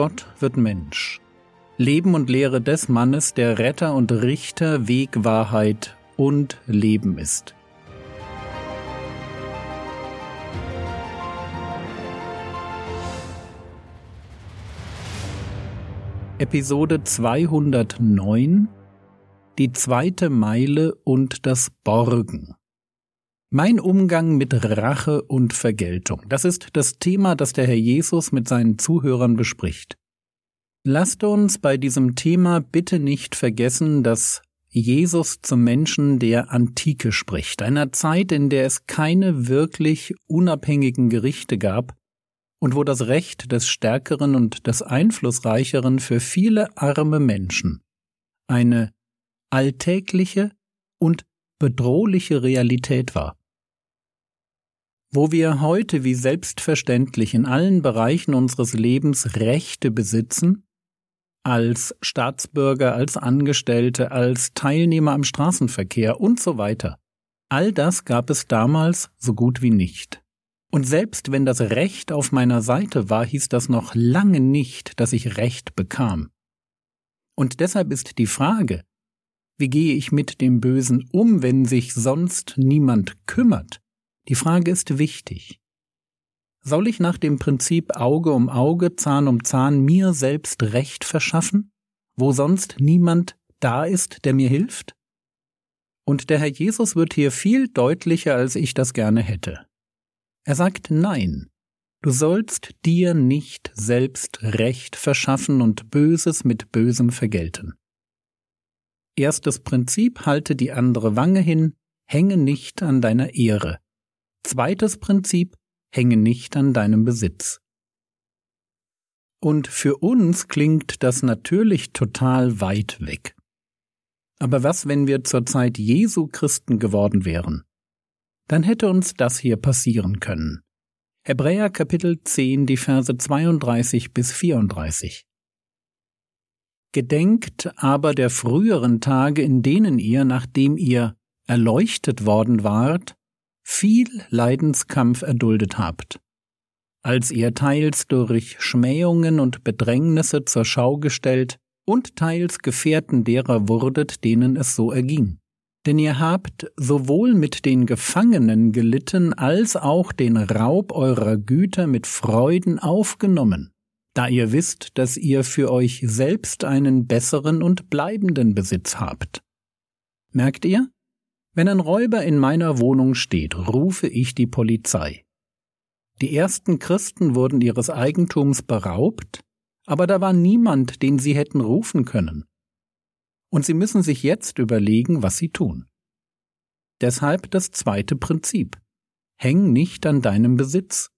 Gott wird Mensch. Leben und Lehre des Mannes, der Retter und Richter, Weg, Wahrheit und Leben ist. Episode 209 Die zweite Meile und das Borgen. Mein Umgang mit Rache und Vergeltung. Das ist das Thema, das der Herr Jesus mit seinen Zuhörern bespricht. Lasst uns bei diesem Thema bitte nicht vergessen, dass Jesus zum Menschen der Antike spricht, einer Zeit, in der es keine wirklich unabhängigen Gerichte gab und wo das Recht des Stärkeren und des Einflussreicheren für viele arme Menschen eine alltägliche und bedrohliche Realität war. Wo wir heute wie selbstverständlich in allen Bereichen unseres Lebens Rechte besitzen, als Staatsbürger, als Angestellte, als Teilnehmer am Straßenverkehr und so weiter. All das gab es damals so gut wie nicht. Und selbst wenn das Recht auf meiner Seite war, hieß das noch lange nicht, dass ich Recht bekam. Und deshalb ist die Frage, wie gehe ich mit dem Bösen um, wenn sich sonst niemand kümmert, die Frage ist wichtig. Soll ich nach dem Prinzip Auge um Auge, Zahn um Zahn mir selbst Recht verschaffen, wo sonst niemand da ist, der mir hilft? Und der Herr Jesus wird hier viel deutlicher, als ich das gerne hätte. Er sagt Nein, du sollst dir nicht selbst Recht verschaffen und Böses mit Bösem vergelten. Erstes Prinzip, halte die andere Wange hin, hänge nicht an deiner Ehre. Zweites Prinzip, hänge nicht an deinem Besitz. Und für uns klingt das natürlich total weit weg. Aber was, wenn wir zur Zeit Jesu Christen geworden wären? Dann hätte uns das hier passieren können. Hebräer Kapitel 10, die Verse 32 bis 34. Gedenkt aber der früheren Tage, in denen ihr, nachdem ihr erleuchtet worden wart, viel Leidenskampf erduldet habt, als ihr teils durch Schmähungen und Bedrängnisse zur Schau gestellt und teils Gefährten derer wurdet, denen es so erging. Denn ihr habt sowohl mit den Gefangenen gelitten als auch den Raub eurer Güter mit Freuden aufgenommen, da ihr wisst, dass ihr für euch selbst einen besseren und bleibenden Besitz habt. Merkt ihr? Wenn ein Räuber in meiner Wohnung steht, rufe ich die Polizei. Die ersten Christen wurden ihres Eigentums beraubt, aber da war niemand, den sie hätten rufen können. Und sie müssen sich jetzt überlegen, was sie tun. Deshalb das zweite Prinzip. Häng nicht an deinem Besitz.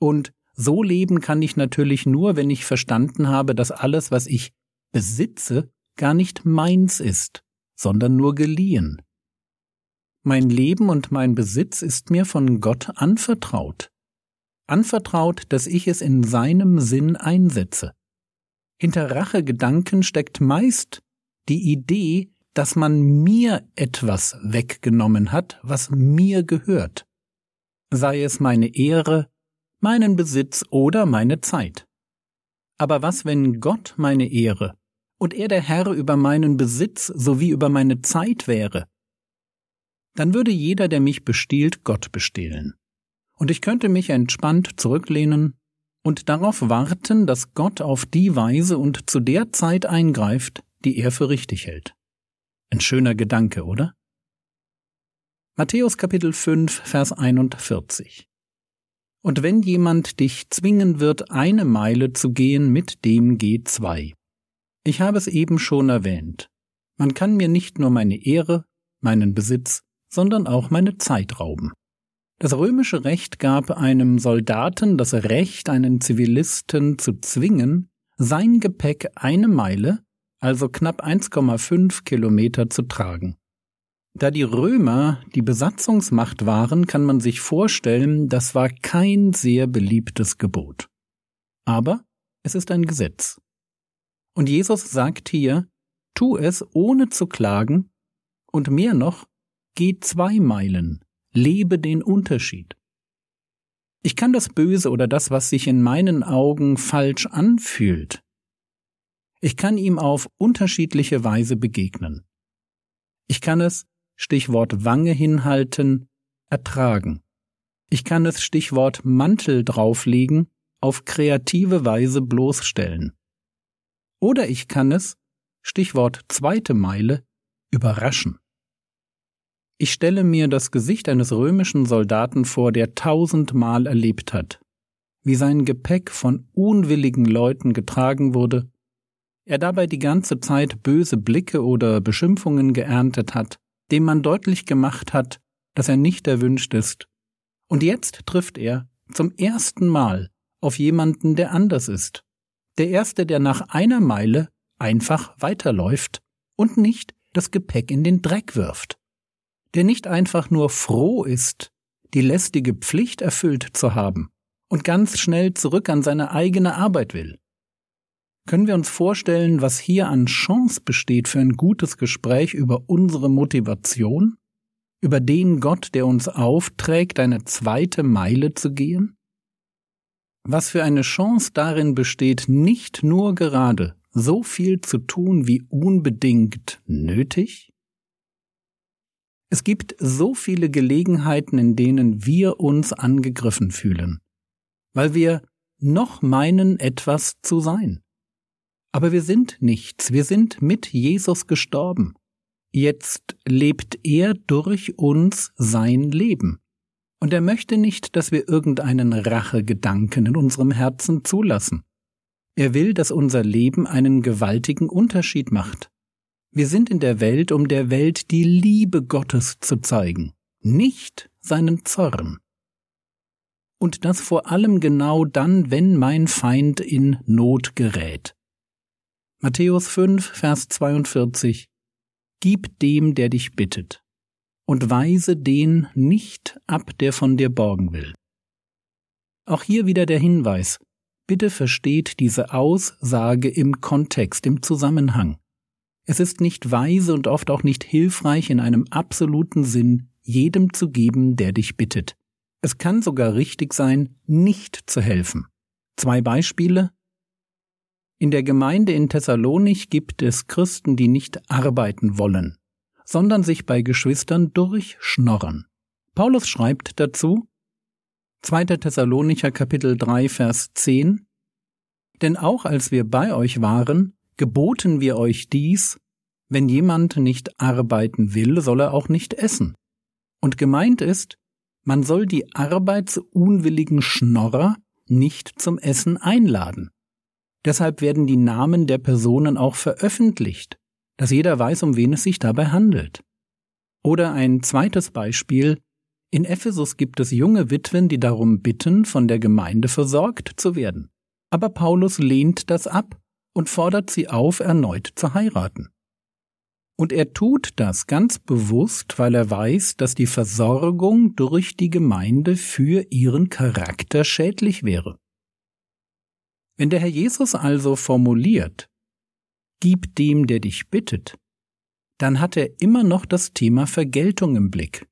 Und so leben kann ich natürlich nur, wenn ich verstanden habe, dass alles, was ich besitze, gar nicht meins ist, sondern nur geliehen. Mein Leben und mein Besitz ist mir von Gott anvertraut. Anvertraut, dass ich es in seinem Sinn einsetze. Hinter Rachegedanken steckt meist die Idee, dass man mir etwas weggenommen hat, was mir gehört. Sei es meine Ehre, meinen Besitz oder meine Zeit. Aber was, wenn Gott meine Ehre und er der Herr über meinen Besitz sowie über meine Zeit wäre? Dann würde jeder, der mich bestiehlt, Gott bestehlen. Und ich könnte mich entspannt zurücklehnen und darauf warten, dass Gott auf die Weise und zu der Zeit eingreift, die er für richtig hält. Ein schöner Gedanke, oder? Matthäus Kapitel 5, Vers 41. Und wenn jemand dich zwingen wird, eine Meile zu gehen, mit dem geh zwei. Ich habe es eben schon erwähnt. Man kann mir nicht nur meine Ehre, meinen Besitz, sondern auch meine Zeit rauben. Das römische Recht gab einem Soldaten das Recht, einen Zivilisten zu zwingen, sein Gepäck eine Meile, also knapp 1,5 Kilometer zu tragen. Da die Römer die Besatzungsmacht waren, kann man sich vorstellen, das war kein sehr beliebtes Gebot. Aber es ist ein Gesetz. Und Jesus sagt hier, tu es ohne zu klagen und mehr noch, Geh zwei Meilen, lebe den Unterschied. Ich kann das Böse oder das, was sich in meinen Augen falsch anfühlt, Ich kann ihm auf unterschiedliche Weise begegnen. Ich kann es, Stichwort Wange hinhalten, ertragen. Ich kann es, Stichwort Mantel drauflegen, auf kreative Weise bloßstellen. Oder ich kann es, Stichwort zweite Meile, überraschen. Ich stelle mir das Gesicht eines römischen Soldaten vor, der tausendmal erlebt hat, wie sein Gepäck von unwilligen Leuten getragen wurde, er dabei die ganze Zeit böse Blicke oder Beschimpfungen geerntet hat, dem man deutlich gemacht hat, dass er nicht erwünscht ist, und jetzt trifft er zum ersten Mal auf jemanden, der anders ist, der Erste, der nach einer Meile einfach weiterläuft und nicht das Gepäck in den Dreck wirft der nicht einfach nur froh ist, die lästige Pflicht erfüllt zu haben und ganz schnell zurück an seine eigene Arbeit will. Können wir uns vorstellen, was hier an Chance besteht für ein gutes Gespräch über unsere Motivation, über den Gott, der uns aufträgt, eine zweite Meile zu gehen? Was für eine Chance darin besteht, nicht nur gerade so viel zu tun wie unbedingt nötig, es gibt so viele Gelegenheiten, in denen wir uns angegriffen fühlen, weil wir noch meinen, etwas zu sein. Aber wir sind nichts, wir sind mit Jesus gestorben. Jetzt lebt er durch uns sein Leben. Und er möchte nicht, dass wir irgendeinen Rachegedanken in unserem Herzen zulassen. Er will, dass unser Leben einen gewaltigen Unterschied macht. Wir sind in der Welt, um der Welt die Liebe Gottes zu zeigen, nicht seinen Zorn. Und das vor allem genau dann, wenn mein Feind in Not gerät. Matthäus 5, Vers 42 Gib dem, der dich bittet, und weise den nicht ab, der von dir borgen will. Auch hier wieder der Hinweis, bitte versteht diese Aussage im Kontext, im Zusammenhang. Es ist nicht weise und oft auch nicht hilfreich in einem absoluten Sinn, jedem zu geben, der dich bittet. Es kann sogar richtig sein, nicht zu helfen. Zwei Beispiele. In der Gemeinde in Thessalonich gibt es Christen, die nicht arbeiten wollen, sondern sich bei Geschwistern durchschnorren. Paulus schreibt dazu, 2. Thessalonicher Kapitel 3 Vers 10, Denn auch als wir bei euch waren, geboten wir euch dies, wenn jemand nicht arbeiten will, soll er auch nicht essen. Und gemeint ist, man soll die arbeitsunwilligen Schnorrer nicht zum Essen einladen. Deshalb werden die Namen der Personen auch veröffentlicht, dass jeder weiß, um wen es sich dabei handelt. Oder ein zweites Beispiel. In Ephesus gibt es junge Witwen, die darum bitten, von der Gemeinde versorgt zu werden. Aber Paulus lehnt das ab und fordert sie auf, erneut zu heiraten. Und er tut das ganz bewusst, weil er weiß, dass die Versorgung durch die Gemeinde für ihren Charakter schädlich wäre. Wenn der Herr Jesus also formuliert, Gib dem, der dich bittet, dann hat er immer noch das Thema Vergeltung im Blick.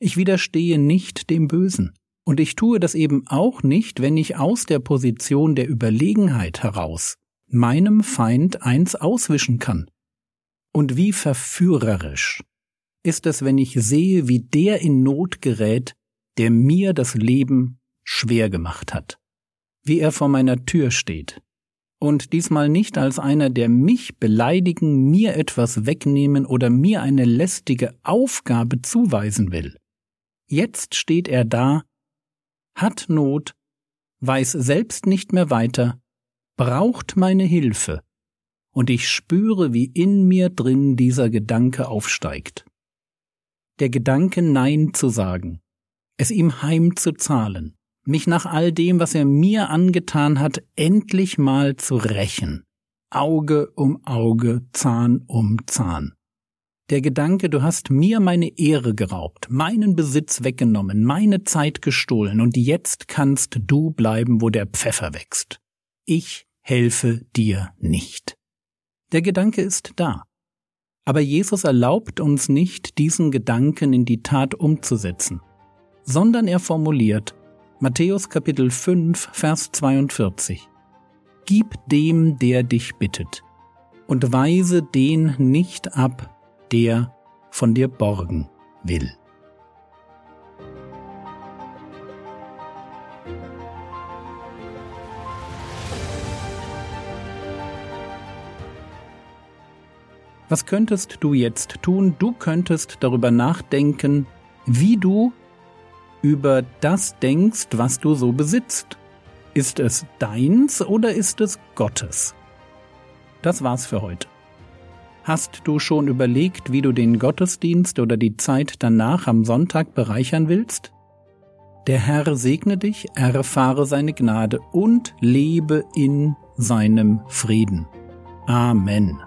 Ich widerstehe nicht dem Bösen. Und ich tue das eben auch nicht, wenn ich aus der Position der Überlegenheit heraus meinem Feind eins auswischen kann. Und wie verführerisch ist es, wenn ich sehe, wie der in Not gerät, der mir das Leben schwer gemacht hat, wie er vor meiner Tür steht, und diesmal nicht als einer, der mich beleidigen, mir etwas wegnehmen oder mir eine lästige Aufgabe zuweisen will. Jetzt steht er da, hat Not, weiß selbst nicht mehr weiter braucht meine Hilfe, und ich spüre, wie in mir drin dieser Gedanke aufsteigt. Der Gedanke Nein zu sagen, es ihm heimzuzahlen, mich nach all dem, was er mir angetan hat, endlich mal zu rächen. Auge um Auge, Zahn um Zahn. Der Gedanke, du hast mir meine Ehre geraubt, meinen Besitz weggenommen, meine Zeit gestohlen, und jetzt kannst du bleiben, wo der Pfeffer wächst. Ich helfe dir nicht. Der Gedanke ist da. Aber Jesus erlaubt uns nicht, diesen Gedanken in die Tat umzusetzen, sondern er formuliert Matthäus Kapitel 5, Vers 42. Gib dem, der dich bittet, und weise den nicht ab, der von dir borgen will. Was könntest du jetzt tun? Du könntest darüber nachdenken, wie du über das denkst, was du so besitzt. Ist es deins oder ist es Gottes? Das war's für heute. Hast du schon überlegt, wie du den Gottesdienst oder die Zeit danach am Sonntag bereichern willst? Der Herr segne dich, erfahre seine Gnade und lebe in seinem Frieden. Amen.